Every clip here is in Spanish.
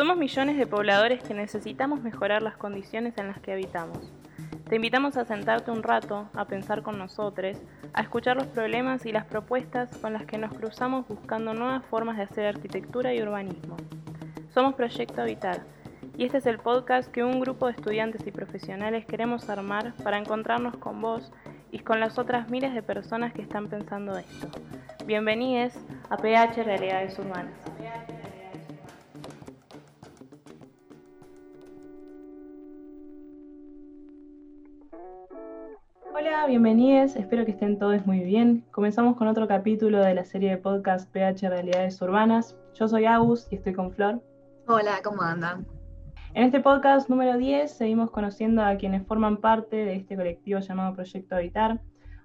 Somos millones de pobladores que necesitamos mejorar las condiciones en las que habitamos. Te invitamos a sentarte un rato, a pensar con nosotros, a escuchar los problemas y las propuestas con las que nos cruzamos buscando nuevas formas de hacer arquitectura y urbanismo. Somos Proyecto Habitar y este es el podcast que un grupo de estudiantes y profesionales queremos armar para encontrarnos con vos y con las otras miles de personas que están pensando esto. Bienvenidos a PH Realidades Urbanas. Hola, bienvenidos, espero que estén todos muy bien. Comenzamos con otro capítulo de la serie de podcast PH Realidades Urbanas. Yo soy Agus y estoy con Flor. Hola, ¿cómo andan? En este podcast número 10 seguimos conociendo a quienes forman parte de este colectivo llamado Proyecto Habitar.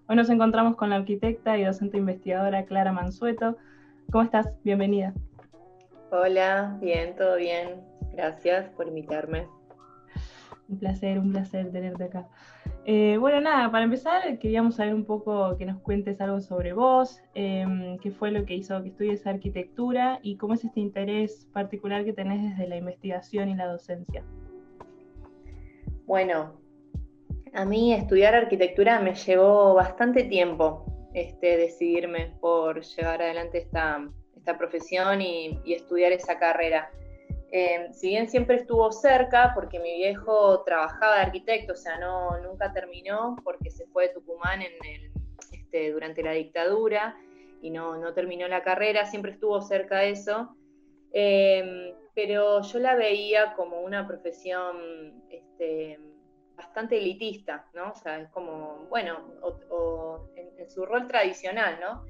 Hoy nos encontramos con la arquitecta y docente investigadora Clara Mansueto. ¿Cómo estás? Bienvenida. Hola, bien, todo bien. Gracias por invitarme. Un placer, un placer tenerte acá. Eh, bueno, nada, para empezar queríamos saber un poco que nos cuentes algo sobre vos, em, qué fue lo que hizo que estudies arquitectura y cómo es este interés particular que tenés desde la investigación y la docencia. Bueno, a mí estudiar arquitectura me llevó bastante tiempo este, decidirme por llevar adelante esta, profesión y estudiar esa carrera. Em, si bien siempre estuvo cerca, porque mi viejo trabajaba de arquitecto, o sea, no, nunca terminó porque se fue de Tucumán en este, durante la dictadura y no, no, terminó la carrera, siempre estuvo cerca de eso. Em, pero yo la veía como una profesión este, bastante elitista, ¿no? O sea, es como, bueno, o, en, su rol tradicional, ¿no?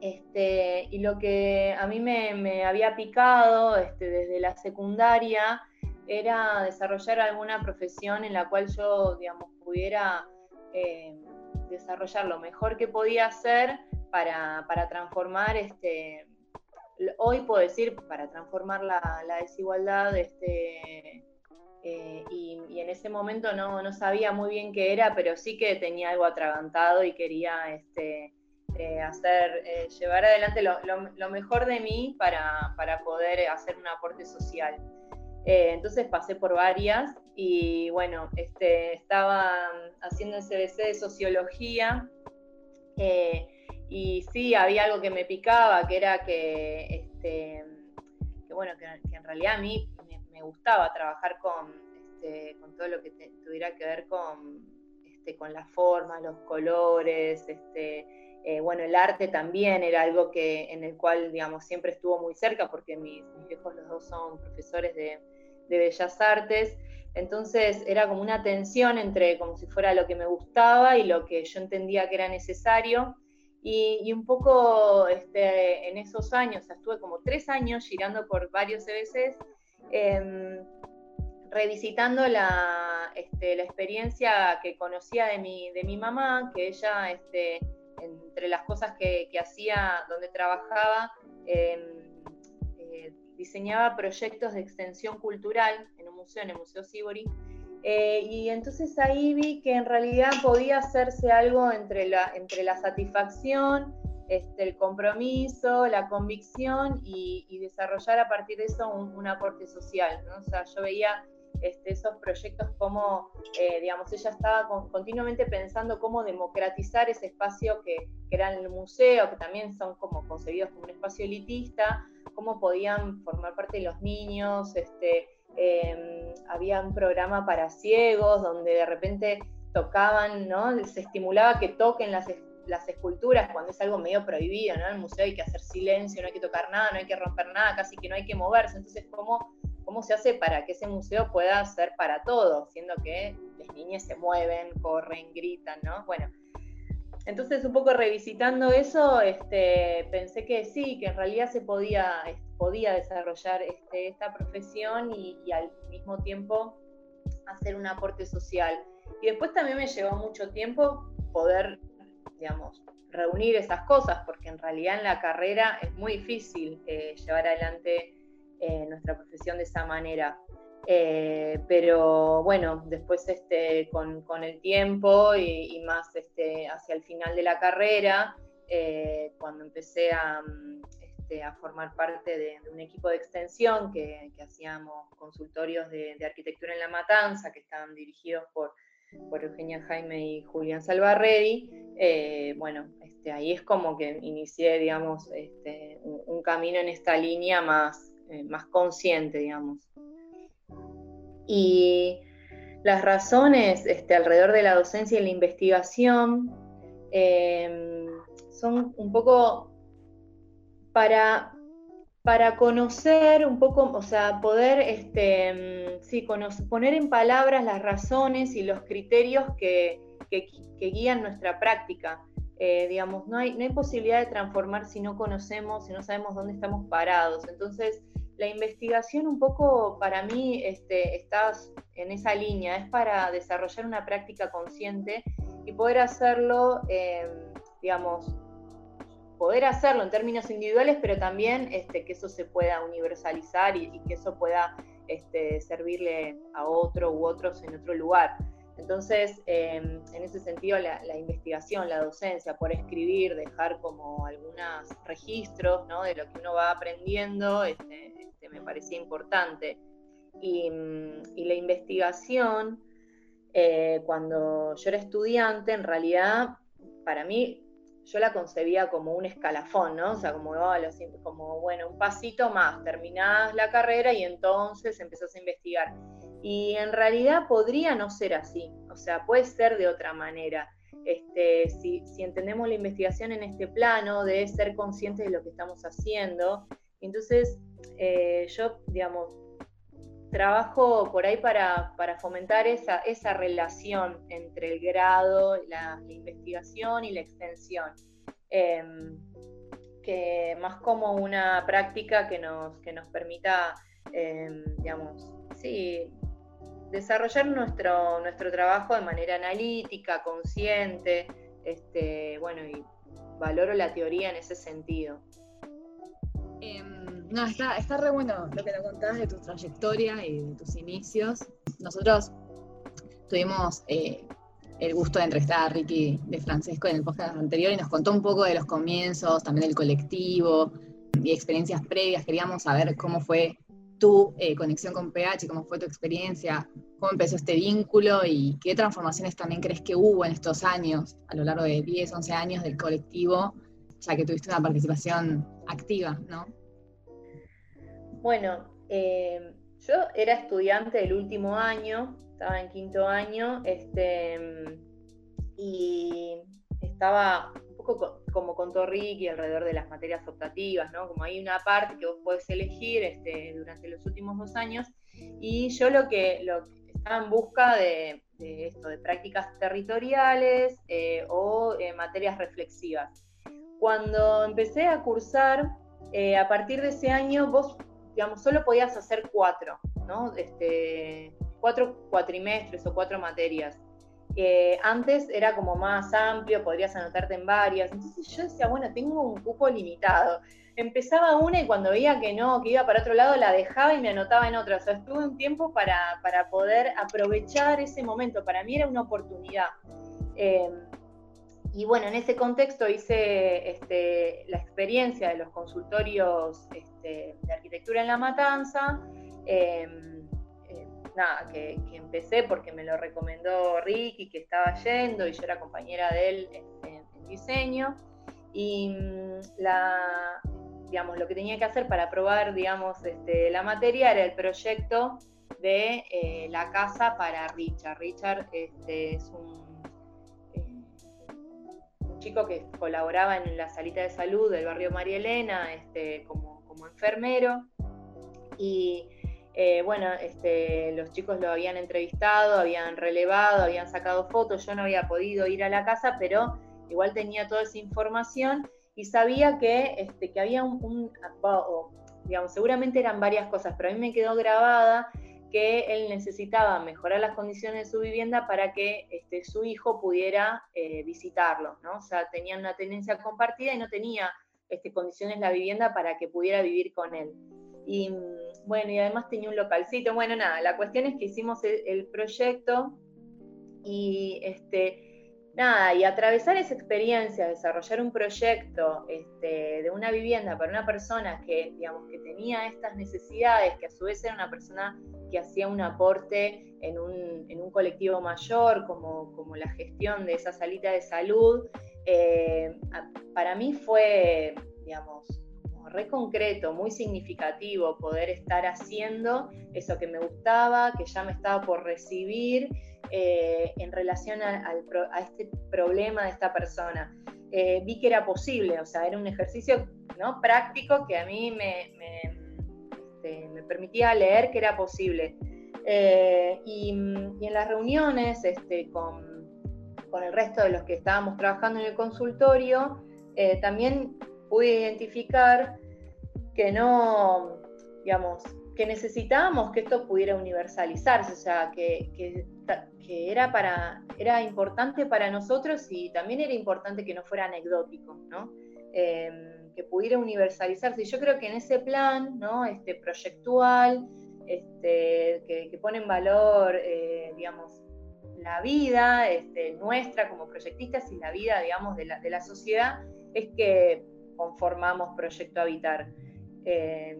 Este, y lo que a mí me, había picado este, desde la secundaria era desarrollar alguna profesión en la cual yo, digamos, pudiera eh, desarrollar lo mejor que podía hacer para, transformar, este, hoy puedo decir, para transformar la, desigualdad, eh, y, en ese momento no, no, sabía muy bien qué era, pero sí que tenía algo atragantado y quería eh, hacer, eh, llevar adelante lo, mejor de mí para, poder hacer un aporte social. Eh, entonces pasé por varias y bueno, este, estaba haciendo el CBC de sociología y sí, había algo que me picaba, que era que, este, bueno, que, en realidad a mí me, gustaba trabajar con, este, con todo lo que tuviera que ver con, este, con las formas, los colores, este, eh, bueno, el arte también era algo que, en el cual, digamos, siempre estuvo muy cerca, porque mis, viejos los dos son profesores de, bellas artes. Entonces era como una tensión entre como si fuera lo que me gustaba y lo que yo entendía que era necesario. Y, un poco este, en esos años, estuve como tres años girando por varios CBCs, em, revisitando la, este, la, experiencia que conocía de mi, de mi mamá, que ella este, entre las cosas que, hacía donde trabajaba, em, eh, diseñaba proyectos de extensión cultural en un museo, en el Museo Sibori. Eh, y entonces ahí vi que en realidad podía hacerse algo entre la, entre la satisfacción, este, el compromiso, la convicción y, desarrollar a partir de eso un, aporte social. O sea, yo veía este, esos proyectos, como, eh, digamos, ella estaba continuamente pensando cómo democratizar ese espacio que, era el museo, que también son como concebidos como un espacio elitista, cómo podían formar parte de los niños, este, em, había un programa para ciegos donde de repente tocaban, ¿no? Se estimulaba que toquen las, las esculturas cuando es algo medio prohibido, ¿no? En el museo hay que hacer silencio, no hay que tocar nada, no hay que romper nada, casi que no hay que moverse. Entonces, ¿cómo cómo se hace para que ese museo pueda ser para todos, siendo que las niñas se mueven, corren, gritan, ¿no? Bueno, entonces un poco revisitando eso, este, pensé que sí, que en realidad se podía, podía desarrollar este, esta profesión y, al mismo tiempo hacer un aporte social. Y después también me llevó mucho tiempo poder, digamos, reunir esas cosas, porque en realidad en la carrera es muy difícil eh, llevar adelante eh, nuestra profesión de esa manera. Eh, pero bueno, después este, con, el tiempo y, más este, hacia el final de la carrera, eh, cuando empecé a, este, a formar parte de, un equipo de extensión que, hacíamos consultorios de, arquitectura en La Matanza, que estaban dirigidos por, por Eugenia Jaime y Julián Salvarredi. Bueno, este, ahí es como que inicié, digamos, este, un, camino en esta línea más, eh, más consciente, digamos. Y las razones este, alrededor de la docencia y la investigación em, son un poco para, para conocer un poco, o sea, poder este, em, sí, poner en palabras las razones y los criterios que, guían nuestra práctica. Eh, digamos, no hay, no hay posibilidad de transformar si no conocemos, si no sabemos dónde estamos parados. Entonces, la investigación un poco para mí este, está en esa línea, es para desarrollar una práctica consciente y poder hacerlo, em, digamos, poder hacerlo en términos individuales, pero también este, que eso se pueda universalizar y, que eso pueda este, servirle a otro u otros en otro lugar. Entonces, em, en ese sentido, la, investigación, la docencia, por escribir, dejar como algunos registros de lo que uno va aprendiendo, este, este, me parecía importante. Y, la investigación, eh, cuando yo era estudiante, en realidad, para mí, yo la concebía como un escalafón, ¿no? O sea, como, como bueno, un pasito más, terminás la carrera y entonces empezás a investigar. Y en realidad podría no ser así, o sea, puede ser de otra manera. Este, si, si, entendemos la investigación en este plano, de ser conscientes de lo que estamos haciendo. Entonces, eh, yo, digamos, trabajo por ahí para, fomentar esa, esa, relación entre el grado, la, investigación y la extensión. Em, que más como una práctica que nos, que nos permita, em, digamos, sí, desarrollar nuestro, nuestro trabajo de manera analítica, consciente, este, bueno, y valoro la teoría en ese sentido. Em, no, está, está re bueno lo que nos contabas de tu trayectoria y de tus inicios. Nosotros tuvimos eh, el gusto de entrevistar a Ricky de Francesco en el podcast anterior y nos contó un poco de los comienzos, también del colectivo y experiencias previas. Queríamos saber cómo fue tu eh, conexión con PH, cómo fue tu experiencia, cómo empezó este vínculo y qué transformaciones también crees que hubo en estos años, a lo largo de 10, 11 años del colectivo, ya que tuviste una participación activa, ¿no? Bueno, eh, yo era estudiante del último año, estaba en quinto año, este, y estaba como contó Ricky, alrededor de las materias optativas, ¿no? Como hay una parte que vos podés elegir este, durante los últimos dos años, y yo lo que, lo, estaba en busca de, esto, de prácticas territoriales eh, o eh, materias reflexivas. Cuando empecé a cursar, eh, a partir de ese año, vos, digamos, solo podías hacer cuatro, ¿no? Este, cuatro cuatrimestres o cuatro materias antes era como más amplio, podrías anotarte en varias. Entonces yo decía, bueno, tengo un cupo limitado. Empezaba una y cuando veía que no, que iba para otro lado, la dejaba y me anotaba en otra. O sea, estuve un tiempo para, poder aprovechar ese momento. Para mí era una oportunidad. Em, y bueno, en ese contexto hice este, la experiencia de los consultorios este, de arquitectura en La Matanza. Em, nada, que, empecé porque me lo recomendó Ricky, que estaba yendo y yo era compañera de él en, diseño. Y mm, la, digamos, lo que tenía que hacer para probar, digamos, este, la materia era el proyecto de eh, la casa para Richard. Richard este, es un, eh, un, chico que colaboraba en la salita de salud del barrio María Elena este, como, como enfermero. Y eh, bueno, este, los chicos lo habían entrevistado, habían relevado, habían sacado fotos, yo no había podido ir a la casa, pero igual tenía toda esa información y sabía que, este, que había un, digamos, seguramente eran varias cosas, pero a mí me quedó grabada que él necesitaba mejorar las condiciones de su vivienda para que este, su hijo pudiera eh, visitarlo, ¿no? O sea, tenían una tendencia compartida y no tenía este, condiciones la vivienda para que pudiera vivir con él. Y bueno, y además tenía un localcito. Bueno, nada, la cuestión es que hicimos el, proyecto y este, nada, y atravesar esa experiencia, desarrollar un proyecto este, de una vivienda para una persona que, digamos, que tenía estas necesidades, que a su vez era una persona que hacía un aporte en un, en un colectivo mayor, como, como, la gestión de esa salita de salud, eh, para mí fue, digamos, re concreto, muy significativo poder estar haciendo eso que me gustaba, que ya me estaba por recibir eh, en relación a, este problema de esta persona. Eh, vi que era posible, o sea, era un ejercicio ¿no? práctico que a mí me, este, permitía leer que era posible. Eh, y, en las reuniones este, con, con, el resto de los que estábamos trabajando en el consultorio, también pude identificar que no, digamos, que necesitábamos que esto pudiera universalizarse, o sea, que, que, era, para, era importante para nosotros y también era importante que no fuera anecdótico, ¿no? Em, que pudiera universalizarse. Y yo creo que en ese plan, ¿no? Este, proyectual, este, que, pone en valor, eh, digamos, la vida este, nuestra como proyectistas y la vida, digamos, de la, de la sociedad, es que conformamos Proyecto Habitar. Eh,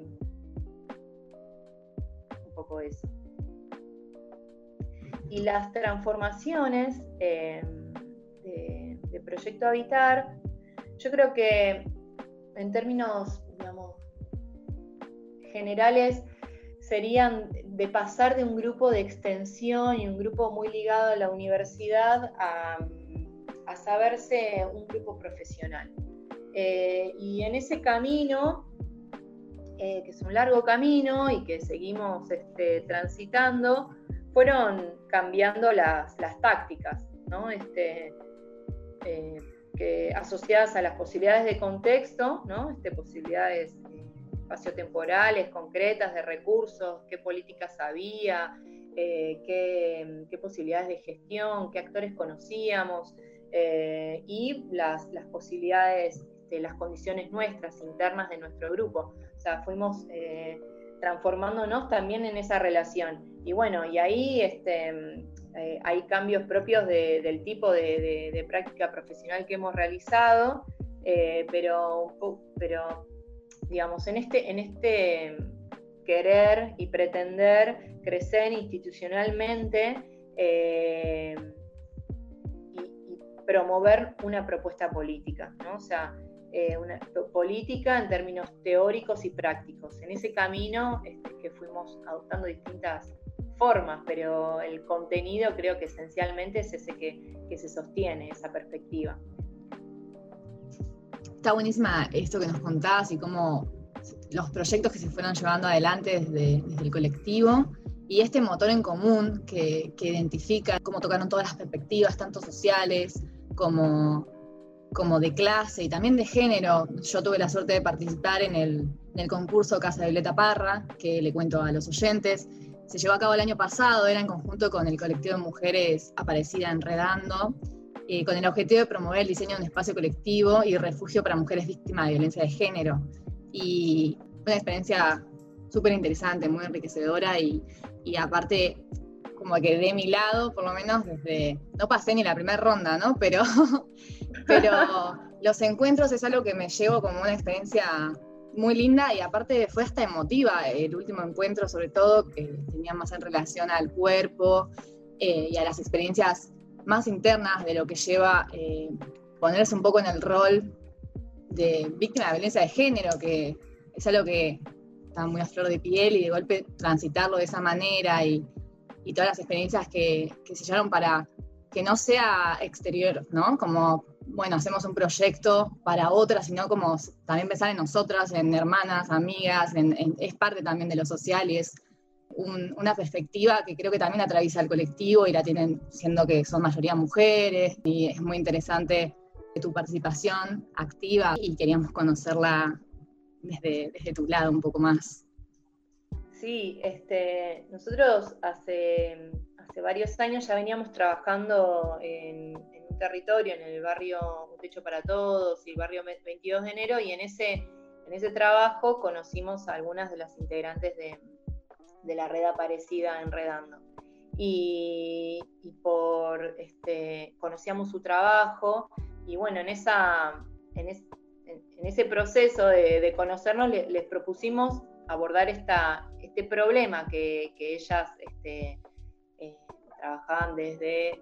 un poco eso. Y las transformaciones eh, de, Proyecto Habitar, yo creo que en términos, digamos, generales, serían de pasar de un grupo de extensión y un grupo muy ligado a la universidad a, saberse un grupo profesional. Eh, y en ese camino eh, que es un largo camino y que seguimos este, transitando, fueron cambiando las, tácticas, este, eh, asociadas a las posibilidades de contexto, ¿no? este, posibilidades espaciotemporales, concretas, de recursos, qué políticas había, qué, posibilidades de gestión, qué actores conocíamos y las posibilidades, este, las condiciones nuestras, internas de nuestro grupo. O sea, fuimos eh, transformándonos también en esa relación. Y bueno, y ahí este, eh, hay cambios propios del tipo de, práctica profesional que hemos realizado, eh, pero, pero digamos, en este, en este querer y pretender crecer institucionalmente y, promover una propuesta política, ¿no? O sea, eh, una política en términos teóricos y prácticos. En ese camino este, que fuimos adoptando distintas formas, pero el contenido creo que esencialmente es ese que, se sostiene, esa perspectiva. Está buenísima esto que nos contabas y cómo los proyectos que se fueron llevando adelante desde, el colectivo y este motor en común que, que identifica cómo tocaron todas las perspectivas, tanto sociales como como de clase y también de género. Yo tuve la suerte de participar en el, concurso Casa de Violeta Parra, que le cuento a los oyentes. Se llevó a cabo el año pasado, era en conjunto con el colectivo de mujeres Aparecida Enredando, eh, con el objetivo de promover el diseño de un espacio colectivo y refugio para mujeres víctimas de violencia de género. Y una experiencia súper interesante, muy enriquecedora y, y aparte como que de mi lado, por lo menos desde, no pasé ni la primera ronda, ¿no? Pero, pero los encuentros es algo que me llevo como una experiencia muy linda y aparte fue hasta emotiva el último encuentro, sobre todo que tenía más en relación al cuerpo eh, y a las experiencias más internas de lo que lleva eh, ponerse un poco en el rol de víctima de violencia de género, que es algo que está muy a flor de piel y de golpe transitarlo de esa manera y, y todas las experiencias que, que se llevaron para que no sea exterior, ¿no? Como, bueno, hacemos un proyecto para otras, sino como también pensar en nosotras, en hermanas, amigas, es parte también de lo social y es una perspectiva que creo que también atraviesa el colectivo y la tienen siendo que son mayoría mujeres y es muy interesante tu participación activa y queríamos conocerla desde, desde tu lado un poco más. Sí, este, nosotros hace, hace varios años ya veníamos trabajando en, territorio, en el barrio Un Techo para Todos y el barrio 22 de enero, y en ese, en ese trabajo conocimos a algunas de las integrantes de, la red aparecida Enredando. y, por, este, conocíamos su trabajo y bueno, en, esa, en, ese proceso de, conocernos les propusimos abordar esta, este problema que, ellas este, trabajaban desde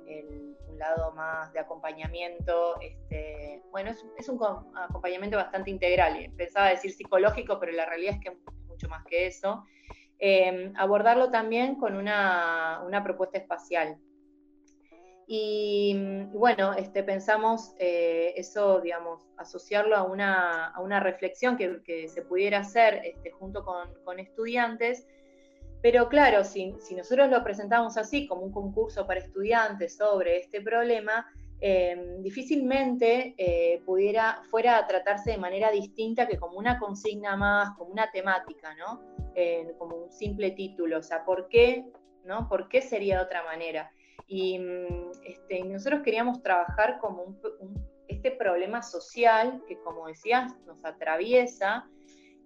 un lado más de acompañamiento, este, bueno, es, un acompañamiento bastante integral, pensaba decir psicológico, pero la realidad es que es mucho más que eso, eh, abordarlo también con una, propuesta espacial. Y, bueno, este, pensamos eh, eso, digamos, asociarlo a una, reflexión que, se pudiera hacer este, junto con, estudiantes. Pero claro, si, nosotros lo presentamos así, como un concurso para estudiantes sobre este problema, eh, difícilmente pudiera, fuera a tratarse de manera distinta que como una consigna más, como una temática, como un simple título, o sea, ¿por qué? ¿Por qué sería de otra manera? Y mm, este, nosotros queríamos trabajar como este problema social que, como decías, nos atraviesa,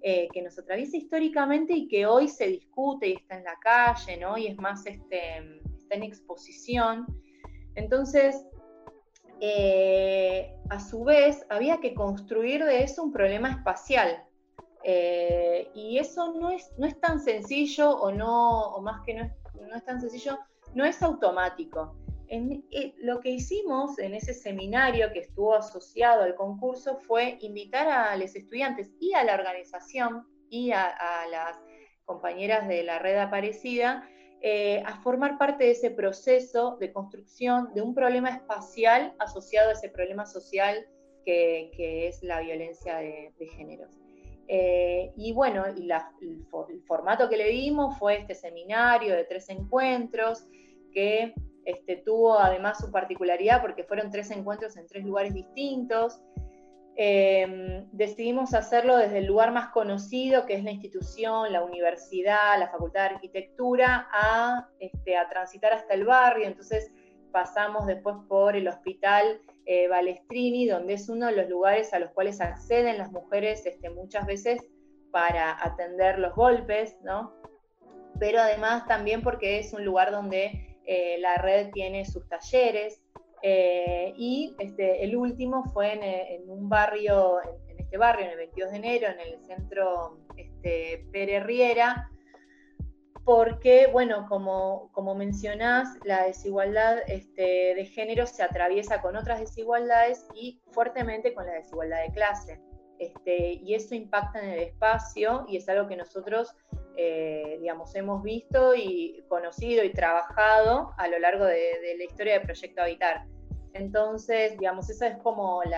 eh, que nos atraviesa históricamente y que hoy se discute y está en la calle, ¿no? Y es más, este, está en exposición. Entonces, eh, a su vez, había que construir de eso un problema espacial, eh, y eso no es, no es tan sencillo o no, o más que no es, no es tan sencillo, no es automático. En, eh, lo que hicimos en ese seminario que estuvo asociado al concurso fue invitar a los estudiantes y a la organización y a, las compañeras de la red Aparecida eh, a formar parte de ese proceso de construcción de un problema espacial asociado a ese problema social que, es la violencia de, de géneros. Eh, y bueno, el, formato que le dimos fue este seminario de tres encuentros que este, tuvo además su particularidad porque fueron tres encuentros en tres lugares distintos. Em, decidimos hacerlo desde el lugar más conocido, que es la institución, la universidad, la Facultad de Arquitectura, a, este, transitar hasta el barrio. Entonces pasamos después por el hospital eh, Balestrini, donde es uno de los lugares a los cuales acceden las mujeres este, muchas veces para atender los golpes, ¿no? Pero además también porque es un lugar donde eh, la red tiene sus talleres. Eh, y este, el último fue en, un barrio, en, este barrio, en el 22 de enero, en el centro este, Pere Riera, porque, bueno, como, como mencionás, la desigualdad este, de género se atraviesa con otras desigualdades y fuertemente con la desigualdad de clase. Y eso impacta en el espacio y es algo que nosotros, eh, digamos, hemos visto y conocido y trabajado a lo largo de, la historia del Proyecto Habitar. Entonces, digamos, eso es como eh,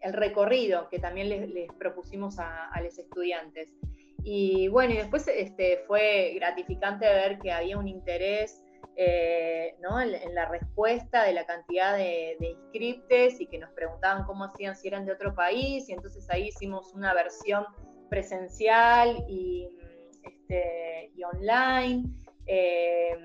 el recorrido que también les, propusimos a, los estudiantes. Y bueno, y después este, fue gratificante ver que había un interés eh, en, la respuesta de la cantidad de, inscriptes y que nos preguntaban cómo hacían si eran de otro país. Y entonces ahí hicimos una versión presencial y, este, online. Eh,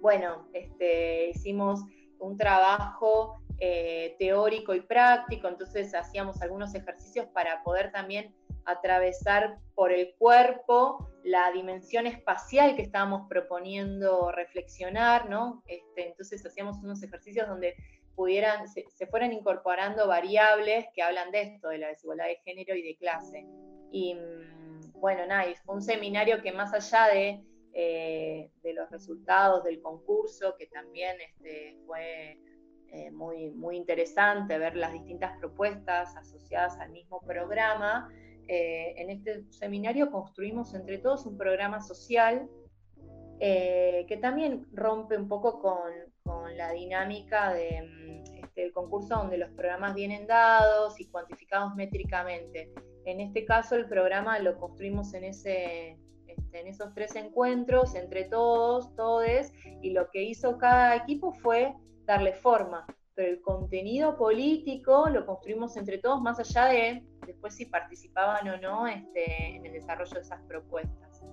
bueno, este, hicimos un trabajo eh, teórico y práctico, entonces hacíamos algunos ejercicios para poder también atravesar por el cuerpo la dimensión espacial que estábamos proponiendo reflexionar, ¿no? Este, entonces hacíamos unos ejercicios donde pudieran, se, fueran incorporando variables que hablan de esto, de la desigualdad de género y de clase. Y mm, bueno, nada, fue un seminario que más allá de, eh, de los resultados del concurso, que también este, fue eh, muy, muy interesante ver las distintas propuestas asociadas al mismo programa, eh, en este seminario construimos entre todos un programa social que también rompe un poco con, la dinámica de, mm, este, del concurso donde los programas vienen dados y cuantificados métricamente. En este caso el programa lo construimos en, ese, este, en esos tres encuentros entre todos, todes, y lo que hizo cada equipo fue darle forma pero el contenido político lo construimos entre todos, más allá de después si participaban o no este, en el desarrollo de esas propuestas.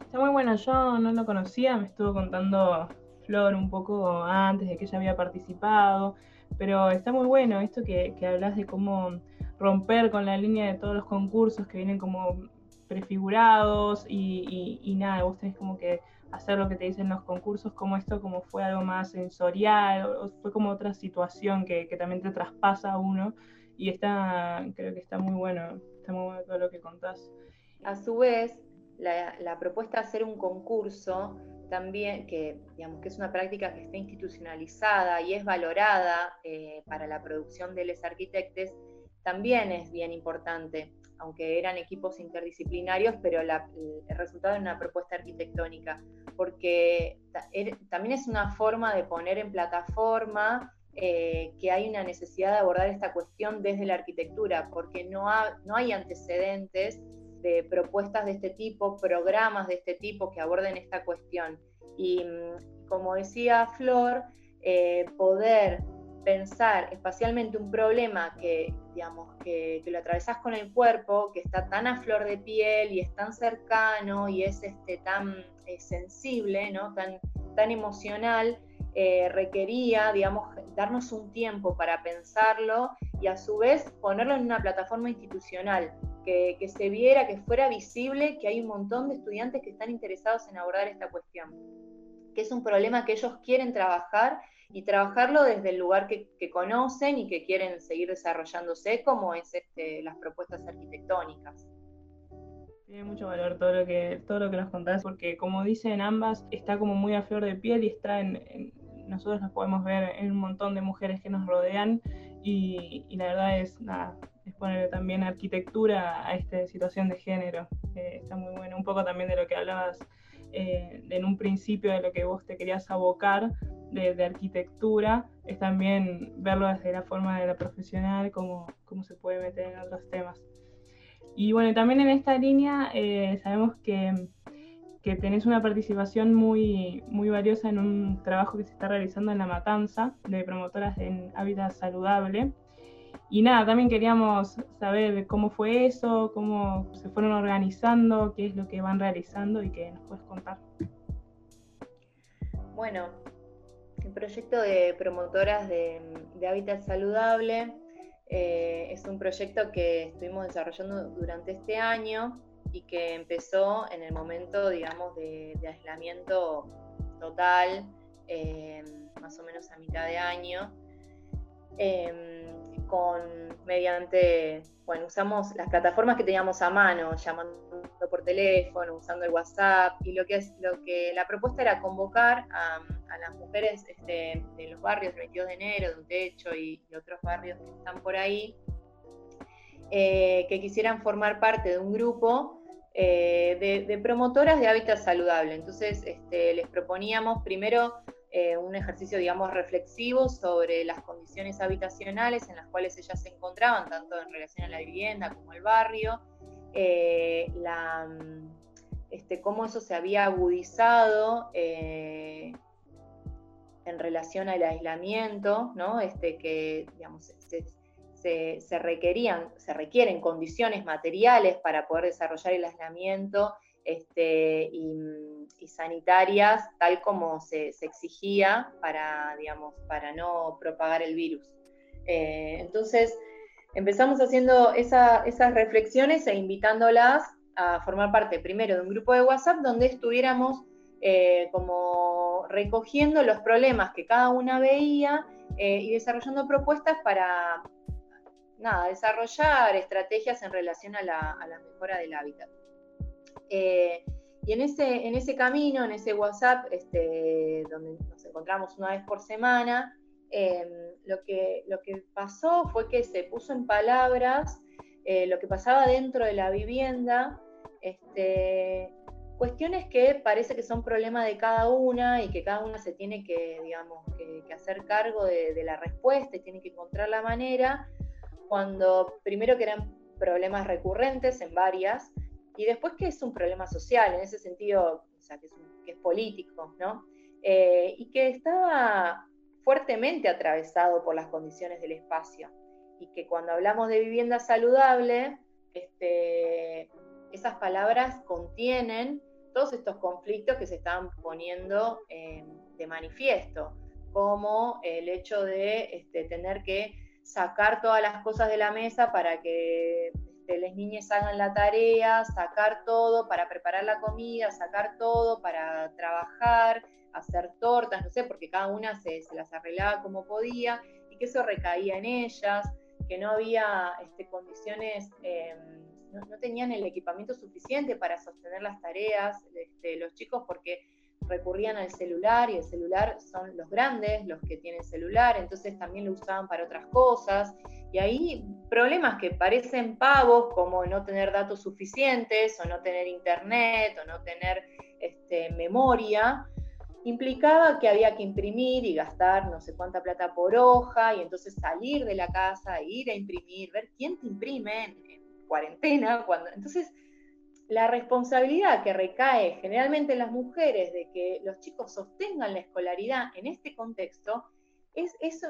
Está muy bueno, yo no lo conocía, me estuvo contando Flor un poco antes de que ella había participado, pero está muy bueno esto que, que hablas de cómo romper con la línea de todos los concursos que vienen como prefigurados y, y, nada, vos tenés como que hacer lo que te dicen los concursos, como esto como fue algo más sensorial, o, fue como otra situación que, que, también te traspasa a uno, y está, creo que está muy bueno, está muy bueno todo lo que contás. A su vez, la, la propuesta de hacer un concurso también, que digamos que es una práctica que está institucionalizada y es valorada eh, para la producción de los arquitectos, también es bien importante, aunque eran equipos interdisciplinarios, pero el resultado de una propuesta arquitectónica, porque er, también es una forma de poner en plataforma eh, que hay una necesidad de abordar esta cuestión desde la arquitectura, porque no, no hay antecedentes de propuestas de este tipo, programas de este tipo que aborden esta cuestión. Y mm, como decía Flor, eh, poder pensar espacialmente un problema que, digamos, que, lo atravesás con el cuerpo, que está tan a flor de piel y es tan cercano y es este, tan eh, sensible, ¿no? tan, tan emocional, eh, requería, digamos, darnos un tiempo para pensarlo y a su vez ponerlo en una plataforma institucional que, se viera, que fuera visible que hay un montón de estudiantes que están interesados en abordar esta cuestión, que es un problema que ellos quieren trabajar y trabajarlo desde el lugar que, conocen y que quieren seguir desarrollándose, como es este, las propuestas arquitectónicas. Tiene mucho valor todo lo que todo lo que nos contás, porque como dicen ambas, está como muy a flor de piel y está en, nosotros nos podemos ver en un montón de mujeres que nos rodean y, y la verdad es nada, poner también arquitectura a esta situación de género. está muy bueno. Un poco también de lo que hablabas eh, en un principio, de lo que vos te querías abocar de, arquitectura, es también verlo desde la forma de la profesional, cómo, cómo se puede meter en otros temas. Y bueno, también en esta línea eh, sabemos que, que, tenés una participación muy, muy valiosa en un trabajo que se está realizando en La Matanza de promotoras en hábitat saludable. Y nada, también queríamos saber cómo fue eso, cómo se fueron organizando, qué es lo que van realizando y qué nos puedes contar. Bueno, el proyecto de promotoras de, hábitat saludable eh, es un proyecto que estuvimos desarrollando durante este año y que empezó en el momento, digamos, de, aislamiento total, eh, más o menos a mitad de año. Em, con mediante, bueno, usamos las plataformas que teníamos a mano, llamando por teléfono, usando el WhatsApp, y lo que es lo que la propuesta era convocar a, las mujeres este, de los barrios del 22 de enero, de un techo y, otros barrios que están por ahí, eh, que quisieran formar parte de un grupo eh, de, promotoras de hábitat saludable. Entonces este, les proponíamos primero eh, un ejercicio, digamos, reflexivo sobre las condiciones habitacionales en las cuales ellas se encontraban, tanto en relación a la vivienda como el barrio, eh, este, cómo eso se había agudizado eh, en relación al aislamiento, ¿no? este, que digamos, se, requerían, se requieren condiciones materiales para poder desarrollar el aislamiento este, y y sanitarias tal como se, exigía para, digamos, para no propagar el virus. Eh, entonces, empezamos haciendo esas reflexiones e invitándolas a formar parte primero de un grupo de WhatsApp donde estuviéramos eh, como recogiendo los problemas que cada una veía eh, y desarrollando propuestas para nada, desarrollar estrategias en relación a la, mejora del hábitat. Y en ese, en ese camino, en ese WhatsApp, este, donde nos encontramos una vez por semana, em, lo, que, lo que pasó fue que se puso en palabras eh, lo que pasaba dentro de la vivienda, este, cuestiones que parece que son problemas de cada una y que cada una se tiene que, digamos, que, hacer cargo de, de, la respuesta y tiene que encontrar la manera, cuando primero que eran problemas recurrentes en varias, y después que es un problema social, en ese sentido, que, es, político, ¿no? Eh, y que estaba fuertemente atravesado por las condiciones del espacio. Y que cuando hablamos de vivienda saludable, este, esas palabras contienen todos estos conflictos que se están poniendo eh, de manifiesto, como el hecho de este, tener que sacar todas las cosas de la mesa para que este, las niñas hagan la tarea, sacar todo para preparar la comida, sacar todo para trabajar, hacer tortas, no sé, porque cada una se, las arreglaba como podía y que eso recaía en ellas, que no había este, condiciones, em, no, tenían el equipamiento suficiente para sostener las tareas, este, los chicos, porque recurrían al celular y el celular son los grandes, los que tienen celular, entonces también lo usaban para otras cosas. Y ahí problemas que parecen pavos, como no tener datos suficientes, o no tener internet, o no tener este, memoria, implicaba que había que imprimir y gastar no sé cuánta plata por hoja, y entonces salir de la casa, ir a imprimir, ver quién te imprime en, cuarentena, cuando. Entonces, la responsabilidad que recae generalmente en las mujeres de que los chicos sostengan la escolaridad en este contexto, es eso,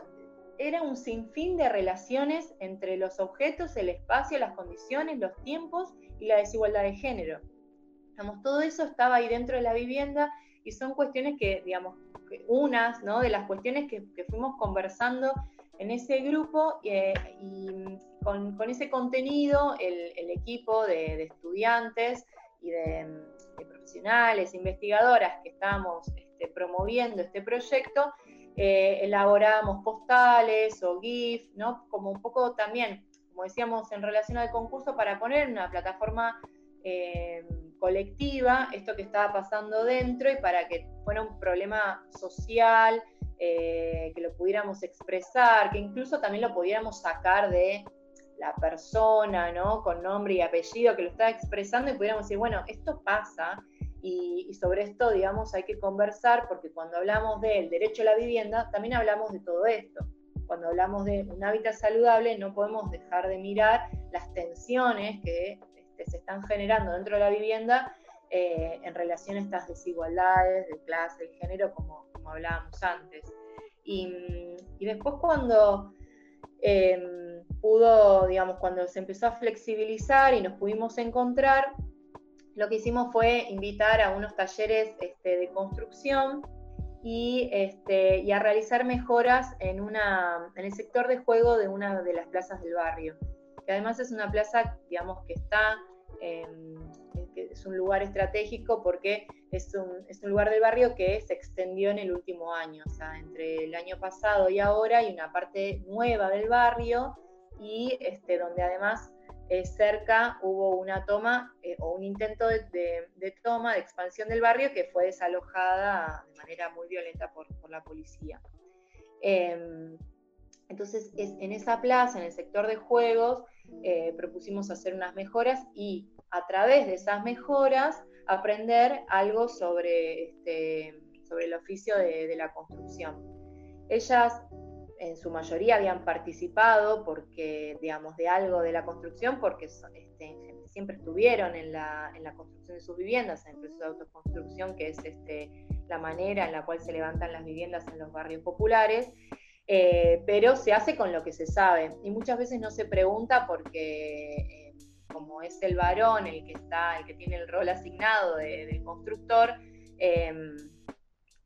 era un sinfín de relaciones entre los objetos, el espacio, las condiciones, los tiempos y la desigualdad de género. Digamos, todo eso estaba ahí dentro de la vivienda y son cuestiones que, digamos, unas ¿no? de las cuestiones que, fuimos conversando en ese grupo eh, y con, ese contenido el, equipo de, estudiantes y de, profesionales, investigadoras que estamos este, promoviendo este proyecto, eh, elaboramos postales o GIF, ¿no? Como un poco también, como decíamos en relación al concurso, para poner una plataforma eh, colectiva esto que estaba pasando dentro y para que fuera un problema social, eh, que lo pudiéramos expresar, que incluso también lo pudiéramos sacar de la persona, ¿no? Con nombre y apellido que lo estaba expresando y pudiéramos decir, bueno, esto pasa y, sobre esto, digamos, hay que conversar porque cuando hablamos del derecho a la vivienda, también hablamos de todo esto. Cuando hablamos de un hábitat saludable, no podemos dejar de mirar las tensiones que este, se están generando dentro de la vivienda eh, en relación a estas desigualdades de clase, de género, como, como hablábamos antes. Y, después cuando em, pudo, digamos, cuando se empezó a flexibilizar y nos pudimos encontrar, lo que hicimos fue invitar a unos talleres este, de construcción y, este, y, a realizar mejoras en, una, en el sector de juego de una de las plazas del barrio. Que además es una plaza, digamos, que está, que es un lugar estratégico porque es un, es un, lugar del barrio que se extendió en el último año, o sea, entre el año pasado y ahora hay una parte nueva del barrio y este, donde además eh, cerca hubo una toma eh, o un intento de, toma, de expansión del barrio que fue desalojada de manera muy violenta por, la policía. Em, entonces, es, en esa plaza, en el sector de juegos, eh, propusimos hacer unas mejoras y a través de esas mejoras aprender algo sobre, este, sobre el oficio de, de la construcción. Ellas en su mayoría habían participado porque, digamos, de algo de la construcción, porque este, siempre estuvieron en la, en la, construcción de sus viviendas, en el proceso de autoconstrucción, que es este, la manera en la cual se levantan las viviendas en los barrios populares, eh, pero se hace con lo que se sabe. Y muchas veces no se pregunta porque, eh, como es el varón el que está, el que tiene el rol asignado de, del constructor, eh,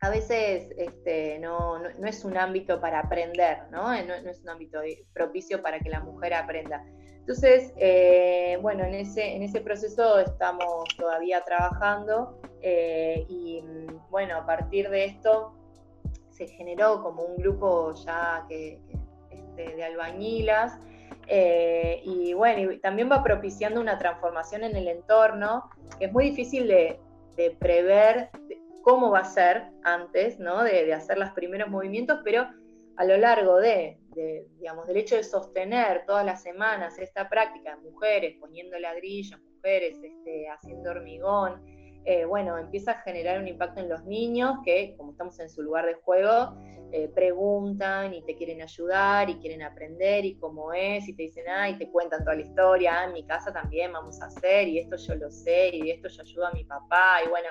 a veces este, no, es un ámbito para aprender, ¿no? ¿no? es un ámbito propicio para que la mujer aprenda. Entonces, eh, bueno, en ese, en ese proceso estamos todavía trabajando eh, y bueno, a partir de esto se generó como un grupo ya que, este, de albañilas eh, y bueno, también va propiciando una transformación en el entorno que es muy difícil de prever cómo va a ser antes, ¿no? De, hacer los primeros movimientos, pero a lo largo de, digamos, del hecho de sostener todas las semanas esta práctica, mujeres poniendo ladrillos, mujeres este, haciendo hormigón, eh, bueno, empieza a generar un impacto en los niños que, como estamos en su lugar de juego, eh, preguntan y te quieren ayudar y quieren aprender y cómo es y te dicen, ah, y te cuentan toda la historia, ah, en mi casa también vamos a hacer y esto yo lo sé y esto yo ayudo a mi papá y bueno,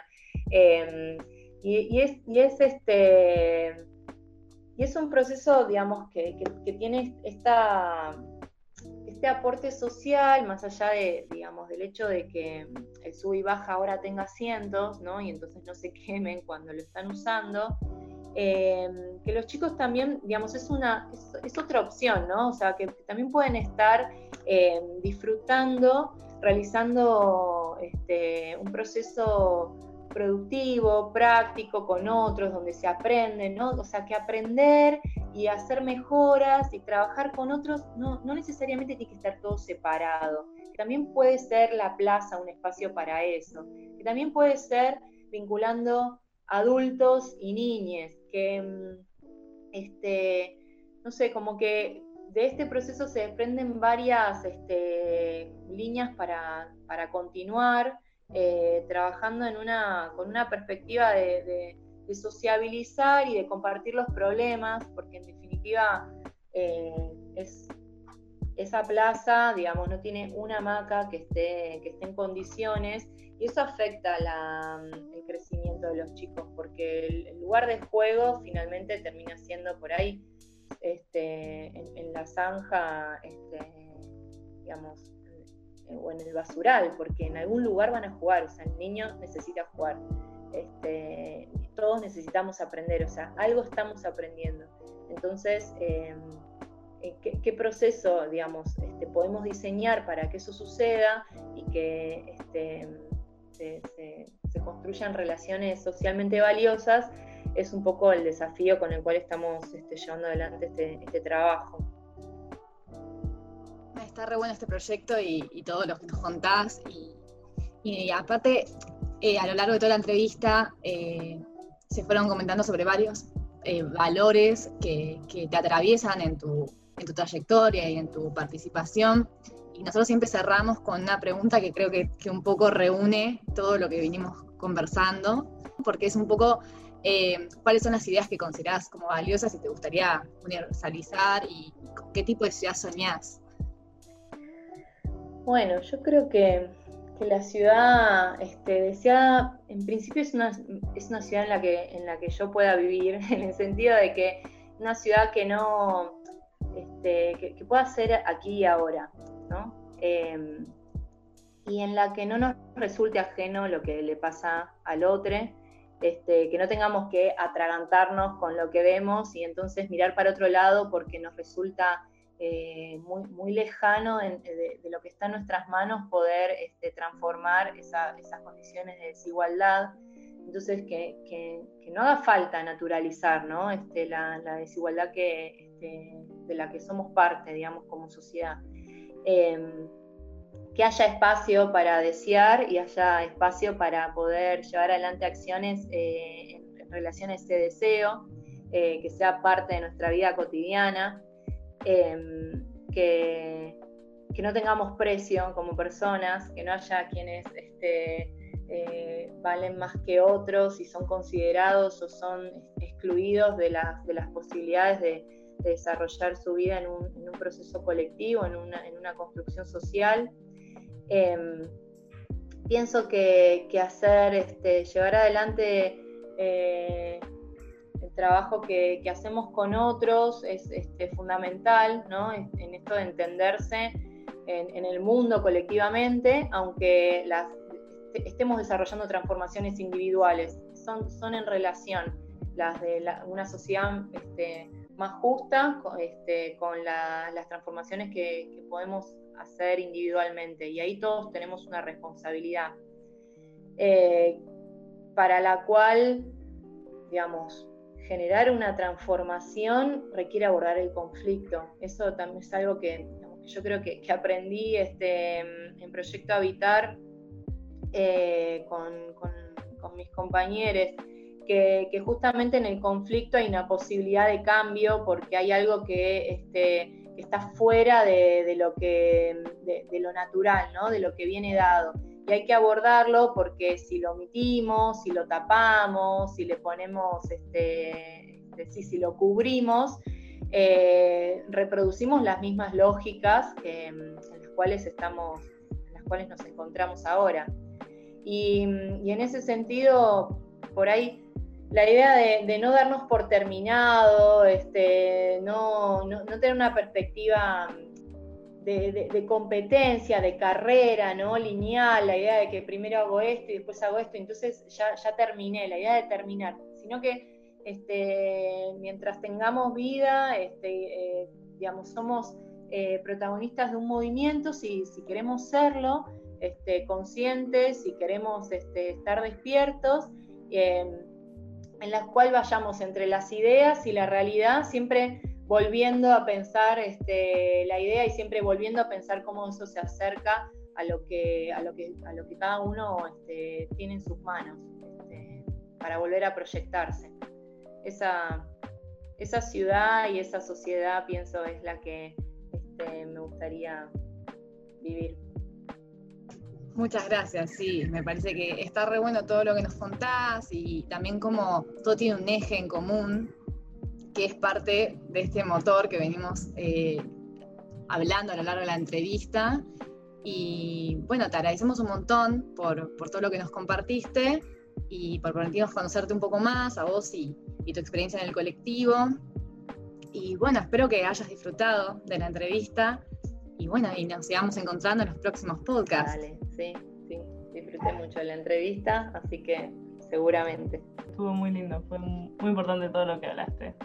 Em, y, es, este, y es un proceso, digamos, que, tiene esta, este aporte social, más allá de, digamos, del hecho de que el sub y baja ahora tenga asientos, ¿no? Y entonces no se quemen cuando lo están usando. Em, que los chicos también, digamos, es una es, otra opción, ¿no? O sea, que también pueden estar eh, disfrutando, realizando este, un proceso productivo, práctico con otros, donde se aprende, ¿no? O sea, que aprender y hacer mejoras y trabajar con otros no, no necesariamente tiene que estar todo separado. También puede ser la plaza un espacio para eso. Que también puede ser vinculando adultos y niñas, que, mm, este, no sé, como que de este proceso se desprenden varias este, líneas para, para continuar eh, trabajando en una, con una perspectiva de, sociabilizar y de compartir los problemas, porque en definitiva eh, es, esa plaza, digamos, no tiene una hamaca que esté, que esté en condiciones y eso afecta el crecimiento de los chicos, porque el, lugar de juego finalmente termina siendo por ahí, este, en, la zanja, este, digamos, o en el basural, porque en algún lugar van a jugar, o sea, el niño necesita jugar. Este, todos necesitamos aprender, o sea, algo estamos aprendiendo. Entonces, em, eh, ¿qué, proceso, digamos, este, podemos diseñar para que eso suceda y que este, se, construyan relaciones socialmente valiosas? Es un poco el desafío con el cual estamos este, llevando adelante este, trabajo está re bueno este proyecto y, todo lo que nos contás. Y, aparte, eh, a lo largo de toda la entrevista eh, se fueron comentando sobre varios valores que, te atraviesan en tu, en tu trayectoria y en tu participación. Y nosotros siempre cerramos con una pregunta que creo que, que un poco reúne todo lo que vinimos conversando, porque es un poco cuáles son las ideas que considerás como valiosas y te gustaría universalizar y qué tipo de ciudad soñás. Bueno, yo creo que, la ciudad este, deseada, en principio es una, es una ciudad en la, que, en la que yo pueda vivir, en el sentido de que una ciudad que no, este, que, pueda ser aquí y ahora, ¿no? Em, y en la que no nos resulte ajeno lo que le pasa al otro, este, que no tengamos que atragantarnos con lo que vemos y entonces mirar para otro lado porque nos resulta eh, muy, muy lejano de, lo que está en nuestras manos poder este, transformar esas condiciones de desigualdad. Entonces, que, no haga falta naturalizar ¿no? Este, la, desigualdad que, este, de la que somos parte, digamos, como sociedad. Em, que haya espacio para desear y haya espacio para poder llevar adelante acciones eh, en relación a ese deseo, eh, que sea parte de nuestra vida cotidiana. Em, que, no tengamos precio como personas, que no haya quienes este, eh, valen más que otros y son considerados o son excluidos de, las, de las posibilidades de, desarrollar su vida en un, proceso colectivo, en una, construcción social. Em, pienso que, hacer, este, llevar adelante eh, trabajo que, hacemos con otros es este, fundamental, ¿no? En esto de entenderse en, el mundo colectivamente, aunque las, estemos desarrollando transformaciones individuales, son, son en relación las de una sociedad este, más justa este, con las transformaciones que, podemos hacer individualmente. Y ahí todos tenemos una responsabilidad eh, para la cual, digamos, generar una transformación requiere abordar el conflicto. Eso también es algo que, yo creo que, aprendí este, en Proyecto Habitar eh, con, mis compañeros, que, justamente en el conflicto hay una posibilidad de cambio porque hay algo que, este, está fuera de, lo que, de, lo natural, ¿no? de lo que viene dado y hay que abordarlo porque si lo omitimos, si lo tapamos, si le ponemos, este, este si, lo cubrimos, eh, reproducimos las mismas lógicas en las cuales estamos, en las cuales nos encontramos ahora. Y, en ese sentido, por ahí la idea de, no darnos por terminado, este, no, no, tener una perspectiva de, competencia, de carrera, ¿no? Lineal, la idea de que primero hago esto y después hago esto, entonces ya, ya terminé, la idea de terminar, sino que este, mientras tengamos vida, este, eh, digamos, somos eh, protagonistas de un movimiento, si, si queremos serlo, este, conscientes, si queremos este, estar despiertos, em, en la cual vayamos entre las ideas y la realidad, siempre volviendo a pensar este, la idea y siempre volviendo a pensar cómo eso se acerca a lo que, a lo que, a lo que cada uno tiene en sus manos, para volver a proyectarse. Esa, esa ciudad y esa sociedad, pienso, es la que me gustaría vivir. Muchas gracias, sí, me parece que está re bueno todo lo que nos contás y también como todo tiene un eje en común, que es parte de este motor que venimos eh, hablando a lo largo de la entrevista. Y bueno, te agradecemos un montón por, por todo lo que nos compartiste y por permitirnos conocerte un poco más, a vos y, y tu experiencia en el colectivo. Y bueno, espero que hayas disfrutado de la entrevista y bueno, y nos sigamos encontrando en los próximos podcasts. Dale, sí, sí, disfruté mucho de la entrevista, así que seguramente. Estuvo muy lindo, fue muy importante todo lo que hablaste.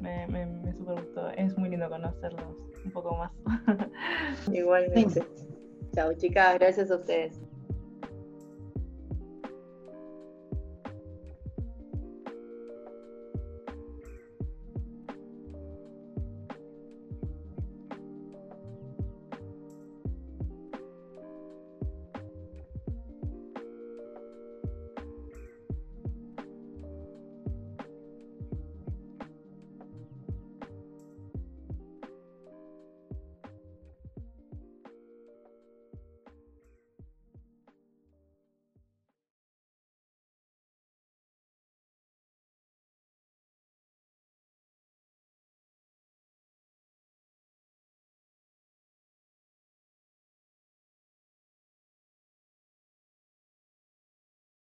Me, me, me super gustó, es muy lindo conocerlos un poco más. Igualmente. Chao chicas, gracias a ustedes.